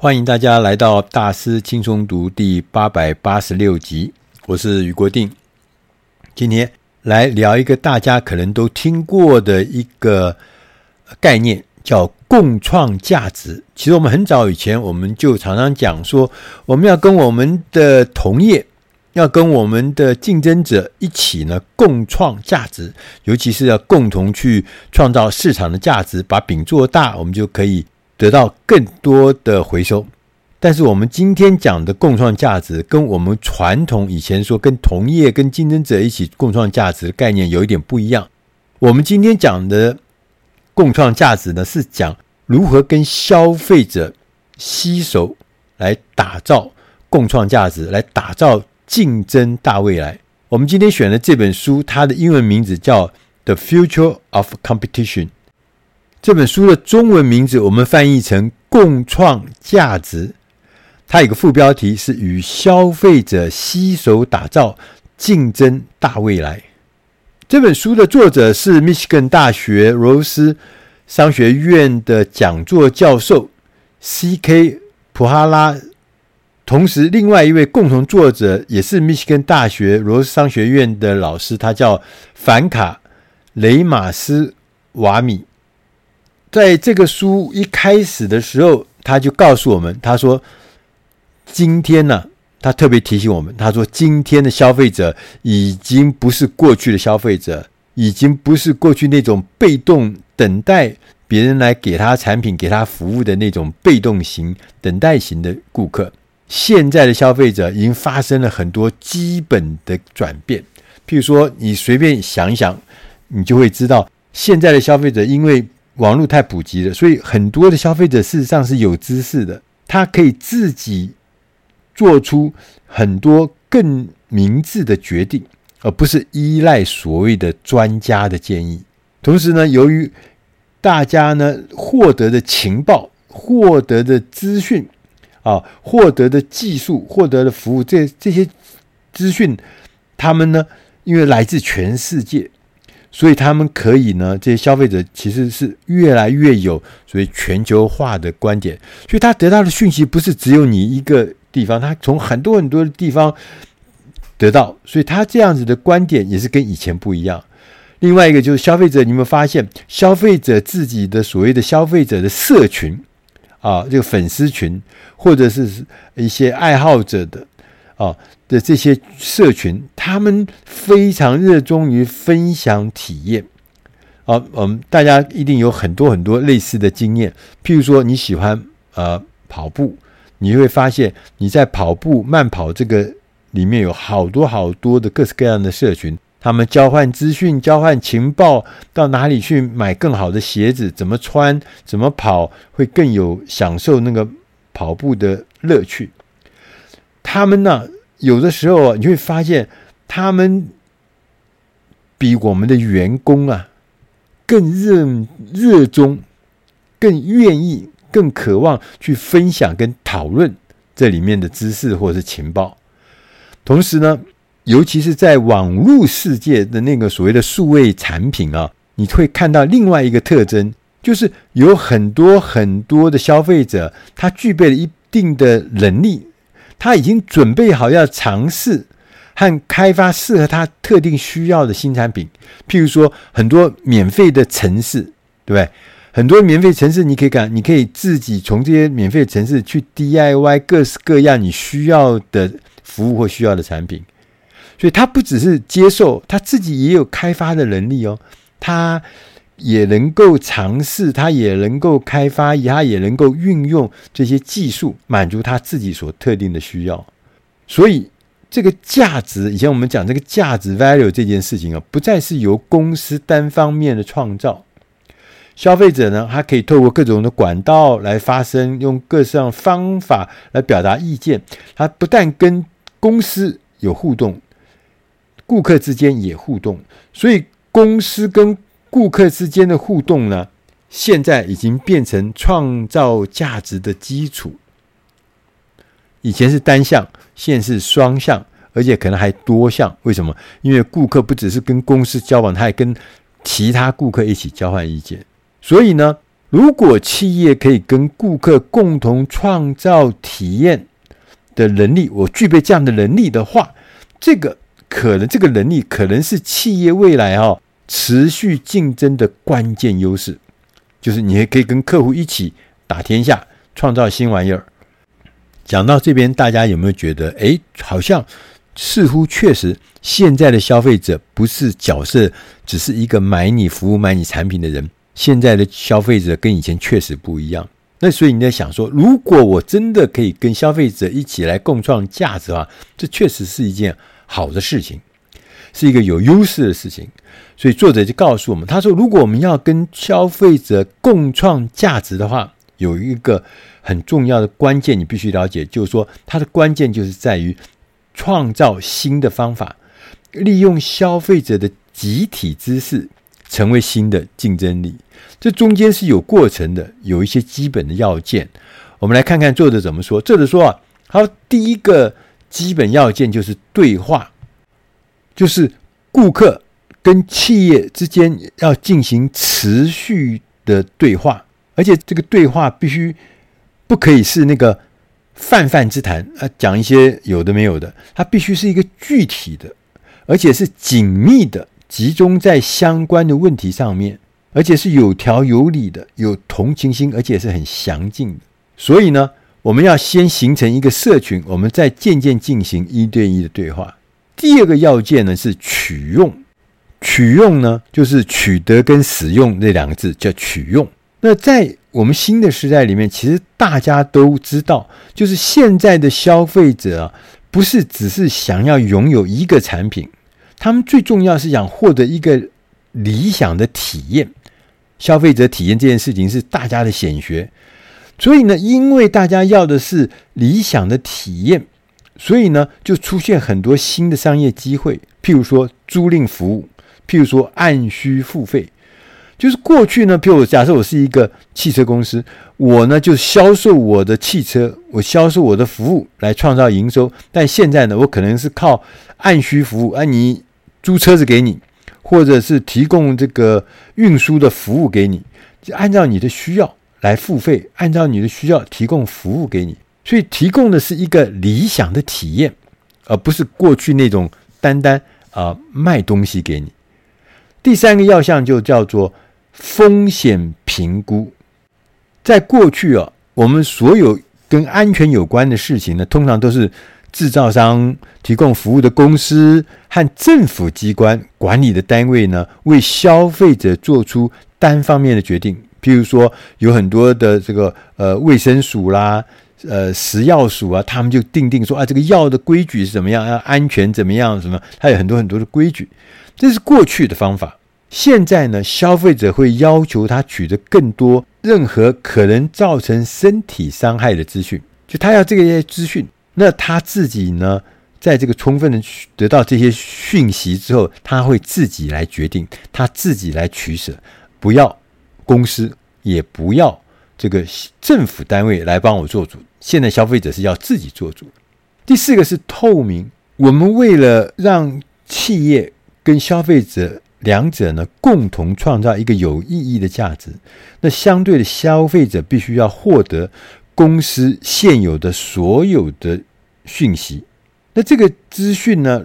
欢迎大家来到大师轻松读第八百八十六集，我是余国定。今天来聊一个大家可能都听过的一个概念，叫共创价值。其实我们很早以前我们就常常讲说，我们要跟我们的同业，要跟我们的竞争者一起呢共创价值，尤其是要共同去创造市场的价值，把饼做大，我们就可以。得到更多的回收，但是我们今天讲的共创价值，跟我们传统以前说跟同业、跟竞争者一起共创价值的概念有一点不一样。我们今天讲的共创价值呢，是讲如何跟消费者携手来打造共创价值，来打造竞争大未来。我们今天选的这本书，它的英文名字叫《The Future of Competition》。这本书的中文名字我们翻译成“共创价值”，它有个副标题是“与消费者携手打造竞争大未来”。这本书的作者是密歇根大学罗斯商学院的讲座教授 C.K. 普哈拉，同时另外一位共同作者也是密歇根大学罗斯商学院的老师，他叫凡卡雷马斯瓦米。在这个书一开始的时候，他就告诉我们，他说：“今天呢、他特别提醒我们，他说今天的消费者已经不是过去的消费者，已经不是过去那种被动等待别人来给他产品、给他服务的那种被动型、等待型的顾客。现在的消费者已经发生了很多基本的转变。譬如说，你随便想一想，你就会知道，现在的消费者因为网络太普及了，所以很多的消费者事实上是有知识的，他可以自己做出很多更明智的决定，而不是依赖所谓的专家的建议。同时呢，由于大家呢获得的情报、获得的资讯啊、获得的技术、获得的服务，这这些资讯，他们呢因为来自全世界。所以他们可以呢，这些消费者其实是越来越有所谓全球化的观点，所以他得到的讯息不是只有你一个地方，他从很多很多的地方得到，所以他这样子的观点也是跟以前不一样。另外一个就是消费者，你有没有发现，消费者自己的所谓的消费者的社群啊，这个粉丝群或者是一些爱好者的。啊的这些社群，他们非常热衷于分享体验。啊，我们大家一定有很多很多类似的经验。譬如说，你喜欢呃跑步，你会发现你在跑步慢跑这个里面有好多好多的各式各样的社群，他们交换资讯、交换情报，到哪里去买更好的鞋子，怎么穿，怎么跑会更有享受那个跑步的乐趣。他们呢，有的时候你会发现，他们比我们的员工啊更热热衷、更愿意、更渴望去分享跟讨论这里面的知识或者是情报。同时呢，尤其是在网络世界的那个所谓的数位产品啊，你会看到另外一个特征，就是有很多很多的消费者，他具备了一定的能力。他已经准备好要尝试和开发适合他特定需要的新产品，譬如说很多免费的城市，对不对？很多免费城市你可以干，你可以自己从这些免费城市去 DIY 各式各样你需要的服务或需要的产品。所以他不只是接受，他自己也有开发的能力哦。他。也能够尝试，他也能够开发，他也能够运用这些技术，满足他自己所特定的需要。所以，这个价值，以前我们讲这个价值 value 这件事情啊，不再是由公司单方面的创造。消费者呢，他可以透过各种的管道来发声，用各式方法来表达意见。他不但跟公司有互动，顾客之间也互动。所以，公司跟顾客之间的互动呢，现在已经变成创造价值的基础。以前是单向，现在是双向，而且可能还多向。为什么？因为顾客不只是跟公司交往，他还跟其他顾客一起交换意见。所以呢，如果企业可以跟顾客共同创造体验的能力，我具备这样的能力的话，这个可能这个能力可能是企业未来哦持续竞争的关键优势，就是你也可以跟客户一起打天下，创造新玩意儿。讲到这边，大家有没有觉得，哎，好像似乎确实现在的消费者不是角色，只是一个买你服务、买你产品的人。现在的消费者跟以前确实不一样。那所以你在想说，如果我真的可以跟消费者一起来共创价值的话，这确实是一件好的事情，是一个有优势的事情。所以作者就告诉我们，他说，如果我们要跟消费者共创价值的话，有一个很重要的关键，你必须了解，就是说，它的关键就是在于创造新的方法，利用消费者的集体知识，成为新的竞争力。这中间是有过程的，有一些基本的要件。我们来看看作者怎么说。作者说啊，好，第一个基本要件就是对话，就是顾客跟企业之间要进行持续的对话。而且这个对话必须不可以是那个泛泛之谈啊，讲一些有的没有的，它必须是一个具体的，而且是紧密的，集中在相关的问题上面，而且是有条有理的，有同情心，而且是很详尽的。所以呢，我们要先形成一个社群，我们再渐渐进行一对一的对话。第二个要件呢是取用，取用呢就是取得跟使用这两个字叫取用。那在我们新的时代里面，其实大家都知道，就是现在的消费者啊，不是只是想要拥有一个产品，他们最重要是想获得一个理想的体验。消费者体验这件事情是大家的显学，所以呢，因为大家要的是理想的体验，所以呢，就出现很多新的商业机会，譬如说租赁服务，譬如说按需付费。就是过去呢，譬如假设我是一个汽车公司，我呢就销售我的汽车，我销售我的服务来创造营收。但现在呢，我可能是靠按需服务，啊，你租车子给你，或者是提供这个运输的服务给你，就按照你的需要来付费，按照你的需要提供服务给你。所以提供的是一个理想的体验，而不是过去那种单单啊卖东西给你。第三个要项就叫做。风险评估，在过去啊，我们所有跟安全有关的事情呢，通常都是制造商、提供服务的公司和政府机关管理的单位呢，为消费者做出单方面的决定。譬如说，有很多的这个呃卫生署啦、呃食药署啊，他们就定定说啊，这个药的规矩是怎么样，要安全怎么样，什么，它有很多很多的规矩。这是过去的方法。现在呢，消费者会要求他取得更多任何可能造成身体伤害的资讯，就他要这些资讯。那他自己呢，在这个充分的得到这些讯息之后，他会自己来决定，他自己来取舍，不要公司，也不要这个政府单位来帮我做主。现在消费者是要自己做主。第四个是透明，我们为了让企业跟消费者。两者呢，共同创造一个有意义的价值。那相对的，消费者必须要获得公司现有的所有的讯息。那这个资讯呢，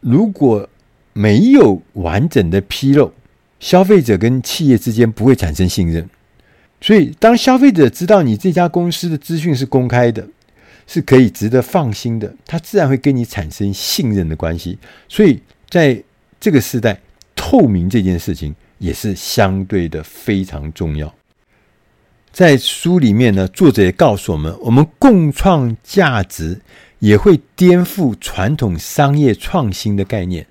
如果没有完整的披露，消费者跟企业之间不会产生信任。所以，当消费者知道你这家公司的资讯是公开的，是可以值得放心的，他自然会跟你产生信任的关系。所以，在这个时代。透明这件事情也是相对的非常重要。在书里面呢，作者也告诉我们，我们共创价值也会颠覆传统商业创新的概念。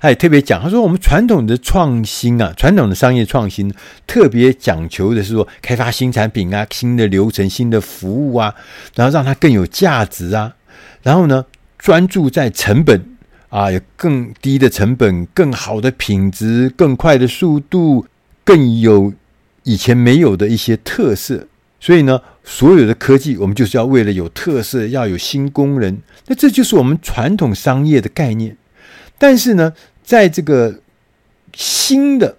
他也特别讲，他说我们传统的创新啊，传统的商业创新特别讲求的是说，开发新产品啊、新的流程、新的服务啊，然后让它更有价值啊，然后呢，专注在成本。啊，有更低的成本、更好的品质、更快的速度、更有以前没有的一些特色。所以呢，所有的科技，我们就是要为了有特色，要有新功能。那这就是我们传统商业的概念。但是呢，在这个新的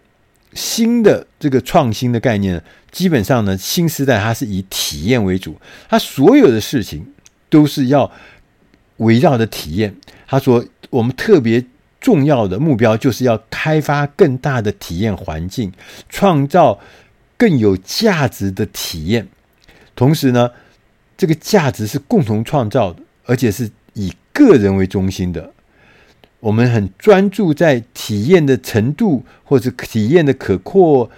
新的这个创新的概念呢，基本上呢，新时代它是以体验为主，它所有的事情都是要围绕着体验。他说，我们特别重要的目标就是要开发更大的体验环境，创造更有价值的体验。同时呢，这个价值是共同创造的，而且是以个人为中心的。我们很专注在体验的程度，或者体验的可扩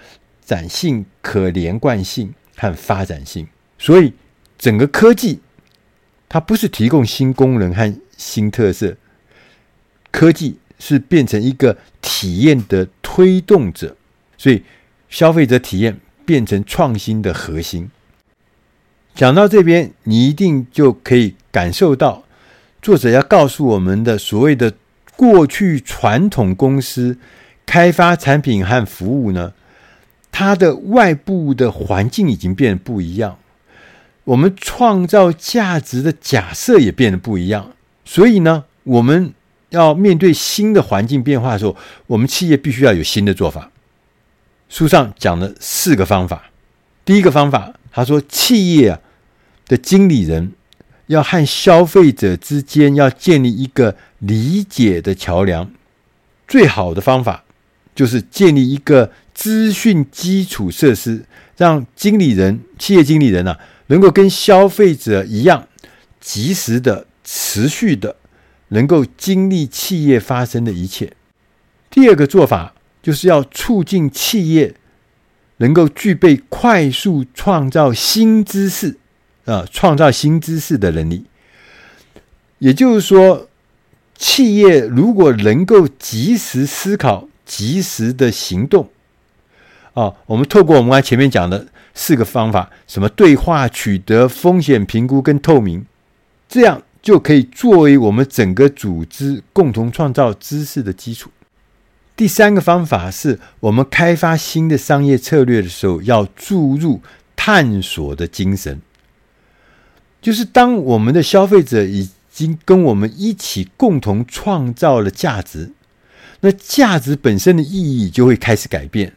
展性、可连贯性和发展性。所以，整个科技它不是提供新功能和新特色，科技是变成一个体验的推动者。所以，消费者体验变成创新的核心。讲到这边，你一定就可以感受到作者要告诉我们的所谓的。过去传统公司开发产品和服务呢，它的外部的环境已经变得不一样，我们创造价值的假设也变得不一样。所以呢，我们要面对新的环境变化的时候，我们企业必须要有新的做法。书上讲了四个方法，第一个方法，他说企业的经理人。要和消费者之间要建立一个理解的桥梁，最好的方法就是建立一个资讯基础设施，让经理人、企业经理人啊，能够跟消费者一样，及时的、持续的，能够经历企业发生的一切。第二个做法就是要促进企业能够具备快速创造新知识。啊，创造新知识的能力，也就是说，企业如果能够及时思考、及时的行动，啊，我们透过我们前面讲的四个方法，什么对话、取得、风险评估跟透明，这样就可以作为我们整个组织共同创造知识的基础。第三个方法是我们开发新的商业策略的时候，要注入探索的精神。就是当我们的消费者已经跟我们一起共同创造了价值，那价值本身的意义就会开始改变。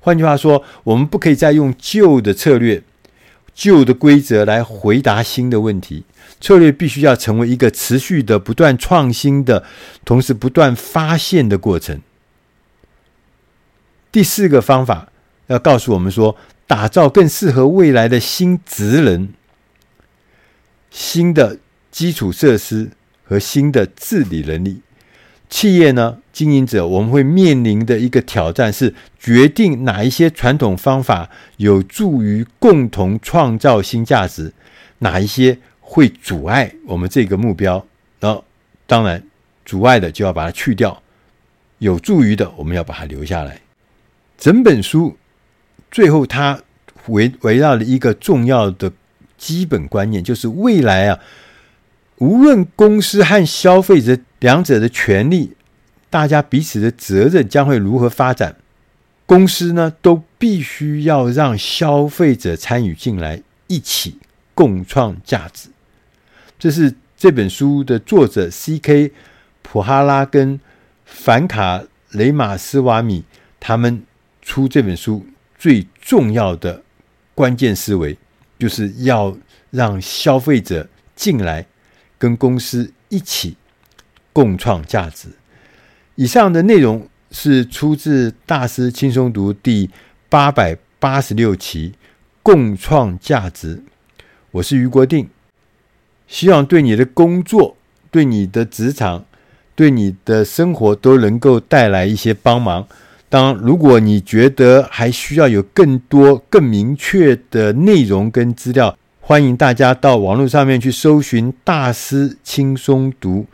换句话说，我们不可以再用旧的策略、旧的规则来回答新的问题。策略必须要成为一个持续的、不断创新的，同时不断发现的过程。第四个方法要告诉我们说，打造更适合未来的新职能。新的基础设施和新的治理能力，企业呢，经营者我们会面临的一个挑战是决定哪一些传统方法有助于共同创造新价值，哪一些会阻碍我们这个目标。然后，当然阻碍的就要把它去掉，有助于的我们要把它留下来。整本书最后，它围围绕了一个重要的。基本观念就是未来啊，无论公司和消费者两者的权利，大家彼此的责任将会如何发展，公司呢都必须要让消费者参与进来，一起共创价值。这是这本书的作者 C.K. 普哈拉跟凡卡雷马斯瓦米他们出这本书最重要的关键思维。就是要让消费者进来，跟公司一起共创价值。以上的内容是出自《大师轻松读》第八百八十六期《共创价值》。我是余国定，希望对你的工作、对你的职场、对你的生活都能够带来一些帮忙。当如果你觉得还需要有更多、更明确的内容跟资料，欢迎大家到网络上面去搜寻“大师轻松读”。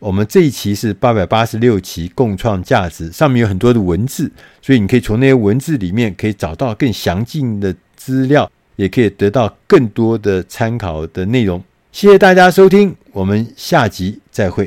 我们这一期是八百八十六期，共创价值，上面有很多的文字，所以你可以从那些文字里面可以找到更详尽的资料，也可以得到更多的参考的内容。谢谢大家收听，我们下集再会。